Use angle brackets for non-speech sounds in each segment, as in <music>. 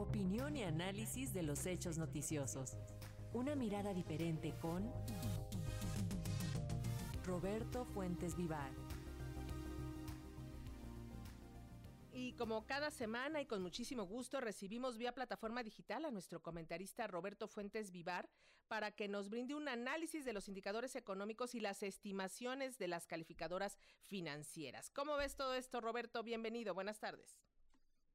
Opinión y análisis de los hechos noticiosos. Una mirada diferente con Roberto Fuentes Vivar. Y como cada semana y con muchísimo gusto recibimos vía plataforma digital a nuestro comentarista Roberto Fuentes Vivar para que nos brinde un análisis de los indicadores económicos y las estimaciones de las calificadoras financieras. ¿Cómo ves todo esto, Roberto? Bienvenido, buenas tardes.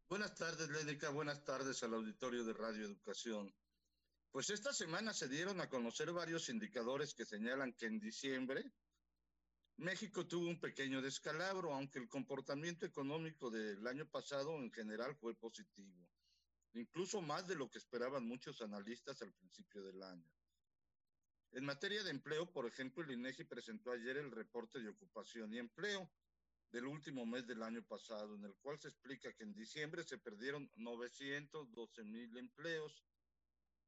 Buenas tardes, Lénica. Buenas tardes al auditorio de Radio Educación. Pues esta semana se dieron a conocer varios indicadores que señalan que en diciembre México tuvo un pequeño descalabro, aunque el comportamiento económico del año pasado en general fue positivo, incluso más de lo que esperaban muchos analistas al principio del año. En materia de empleo, por ejemplo, el INEGI presentó ayer el reporte de ocupación y empleo del último mes del año pasado, en el cual se explica que en diciembre se perdieron 912 mil empleos.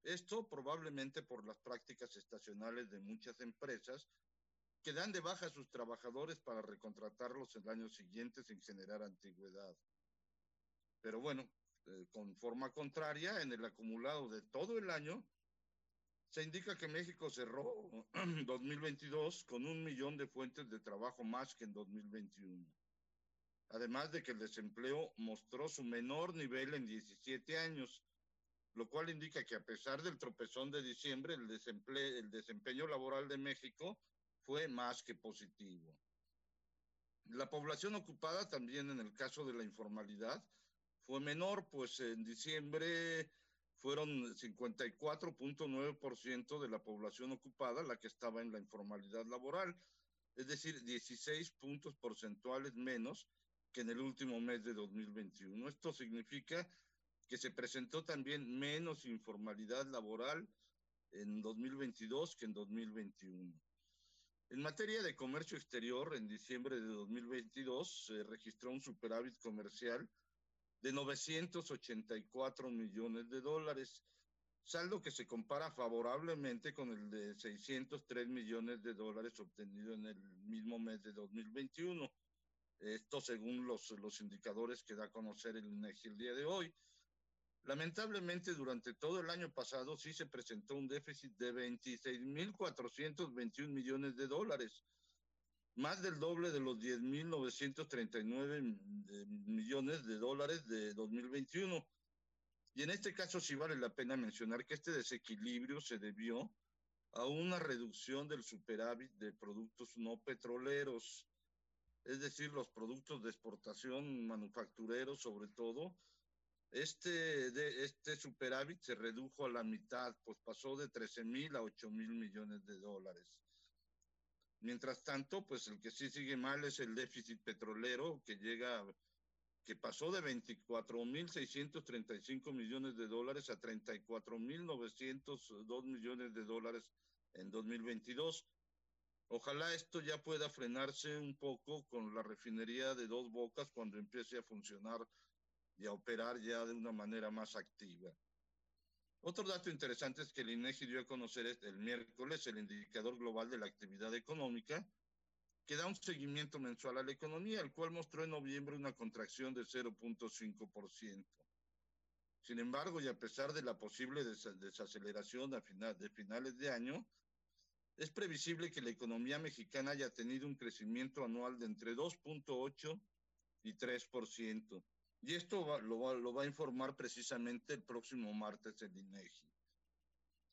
Esto probablemente por las prácticas estacionales de muchas empresas que dan de baja a sus trabajadores para recontratarlos el año siguiente sin generar antigüedad. Pero bueno, eh, con forma contraria, en el acumulado de todo el año, se indica que México cerró <clears throat> 2022 con un millón de fuentes de trabajo más que en 2021. Además de que el desempleo mostró su menor nivel en 17 años, lo cual indica que a pesar del tropezón de diciembre, el, el desempeño laboral de México fue más que positivo. La población ocupada también en el caso de la informalidad fue menor, pues en diciembre fueron 54.9% de la población ocupada la que estaba en la informalidad laboral, es decir, 16 puntos porcentuales menos que en el último mes de 2021. Esto significa que se presentó también menos informalidad laboral en 2022 que en 2021. En materia de comercio exterior, en diciembre de 2022 se registró un superávit comercial de 984 millones de dólares, saldo que se compara favorablemente con el de 603 millones de dólares obtenido en el mismo mes de 2021. Esto según los, los indicadores que da a conocer el INEGI el día de hoy. Lamentablemente, durante todo el año pasado sí se presentó un déficit de 26.421 millones de dólares, más del doble de los 10.939 millones de dólares de 2021. Y en este caso sí vale la pena mencionar que este desequilibrio se debió a una reducción del superávit de productos no petroleros, es decir, los productos de exportación manufactureros sobre todo, este, de, este superávit se redujo a la mitad, pues pasó de 13 mil a 8 mil millones de dólares. Mientras tanto, pues el que sí sigue mal es el déficit petrolero, que llega, que pasó de 24 mil 635 millones de dólares a 34 mil 902 millones de dólares en 2022. Ojalá esto ya pueda frenarse un poco con la refinería de dos bocas cuando empiece a funcionar y a operar ya de una manera más activa. Otro dato interesante es que el INEGI dio a conocer el miércoles el indicador global de la actividad económica, que da un seguimiento mensual a la economía, el cual mostró en noviembre una contracción de 0.5%. Sin embargo, y a pesar de la posible desaceleración a final, de finales de año, es previsible que la economía mexicana haya tenido un crecimiento anual de entre 2.8 y 3%. Y esto lo, va, lo va a informar precisamente el próximo martes el INEGI.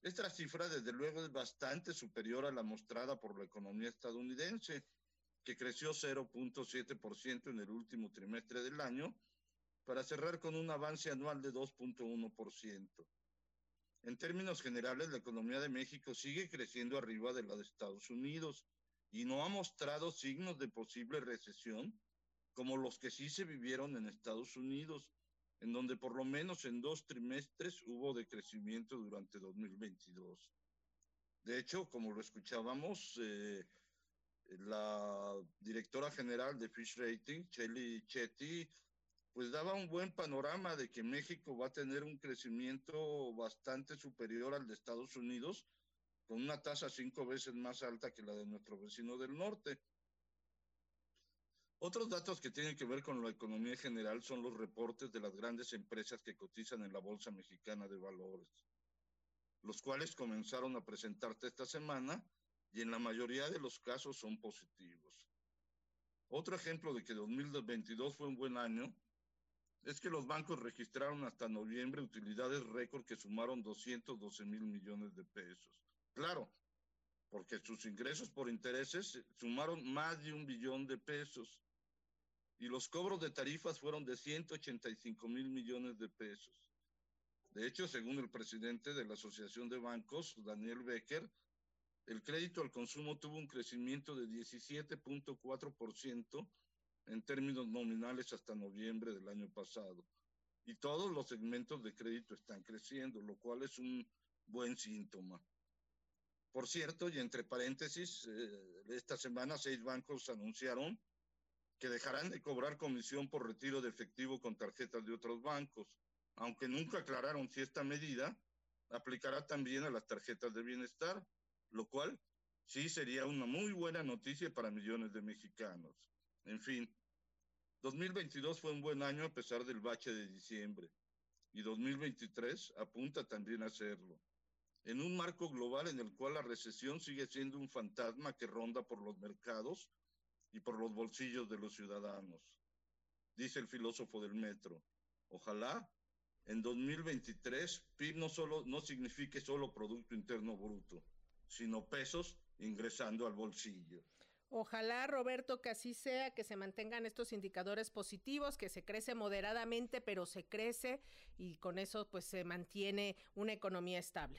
Esta cifra, desde luego, es bastante superior a la mostrada por la economía estadounidense, que creció 0.7% en el último trimestre del año, para cerrar con un avance anual de 2.1%. En términos generales, la economía de México sigue creciendo arriba de la de Estados Unidos y no ha mostrado signos de posible recesión como los que sí se vivieron en Estados Unidos, en donde por lo menos en dos trimestres hubo decrecimiento durante 2022. De hecho, como lo escuchábamos, eh, la directora general de Fish Rating, Shelly Chetty, pues daba un buen panorama de que México va a tener un crecimiento bastante superior al de Estados Unidos, con una tasa cinco veces más alta que la de nuestro vecino del norte. Otros datos que tienen que ver con la economía general son los reportes de las grandes empresas que cotizan en la Bolsa Mexicana de Valores, los cuales comenzaron a presentarse esta semana y en la mayoría de los casos son positivos. Otro ejemplo de que 2022 fue un buen año es que los bancos registraron hasta noviembre utilidades récord que sumaron 212 mil millones de pesos. Claro, porque sus ingresos por intereses sumaron más de un billón de pesos y los cobros de tarifas fueron de 185 mil millones de pesos. De hecho, según el presidente de la Asociación de Bancos, Daniel Becker, el crédito al consumo tuvo un crecimiento de 17.4% en términos nominales hasta noviembre del año pasado. Y todos los segmentos de crédito están creciendo, lo cual es un buen síntoma. Por cierto, y entre paréntesis, eh, esta semana seis bancos anunciaron que dejarán de cobrar comisión por retiro de efectivo con tarjetas de otros bancos, aunque nunca aclararon si esta medida aplicará también a las tarjetas de bienestar, lo cual sí sería una muy buena noticia para millones de mexicanos. En fin, 2022 fue un buen año a pesar del bache de diciembre y 2023 apunta también a serlo. En un marco global en el cual la recesión sigue siendo un fantasma que ronda por los mercados y por los bolsillos de los ciudadanos. Dice el filósofo del metro, ojalá en 2023 PIB no, solo, no signifique solo Producto Interno Bruto, sino pesos ingresando al bolsillo. Ojalá, Roberto, que así sea, que se mantengan estos indicadores positivos, que se crece moderadamente, pero se crece y con eso pues se mantiene una economía estable.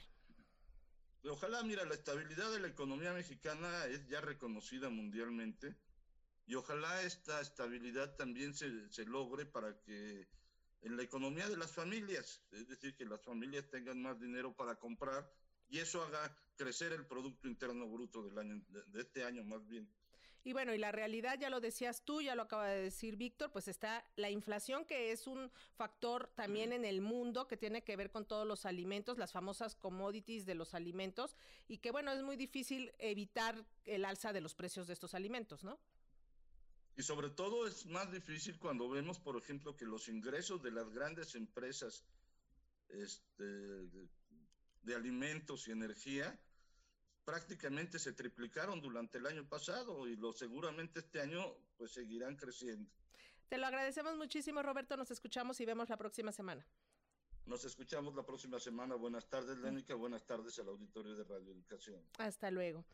Ojalá, mira, la estabilidad de la economía mexicana es ya reconocida mundialmente y ojalá esta estabilidad también se, se logre para que en la economía de las familias, es decir, que las familias tengan más dinero para comprar y eso haga crecer el Producto Interno Bruto del año, de este año más bien. Y bueno, y la realidad, ya lo decías tú, ya lo acaba de decir Víctor, pues está la inflación, que es un factor también en el mundo que tiene que ver con todos los alimentos, las famosas commodities de los alimentos, y que bueno, es muy difícil evitar el alza de los precios de estos alimentos, ¿no? Y sobre todo es más difícil cuando vemos, por ejemplo, que los ingresos de las grandes empresas este, de alimentos y energía prácticamente se triplicaron durante el año pasado y lo seguramente este año pues seguirán creciendo. Te lo agradecemos muchísimo, Roberto. Nos escuchamos y vemos la próxima semana. Nos escuchamos la próxima semana. Buenas tardes, Lénica. Buenas tardes al auditorio de Radio Educación. Hasta luego.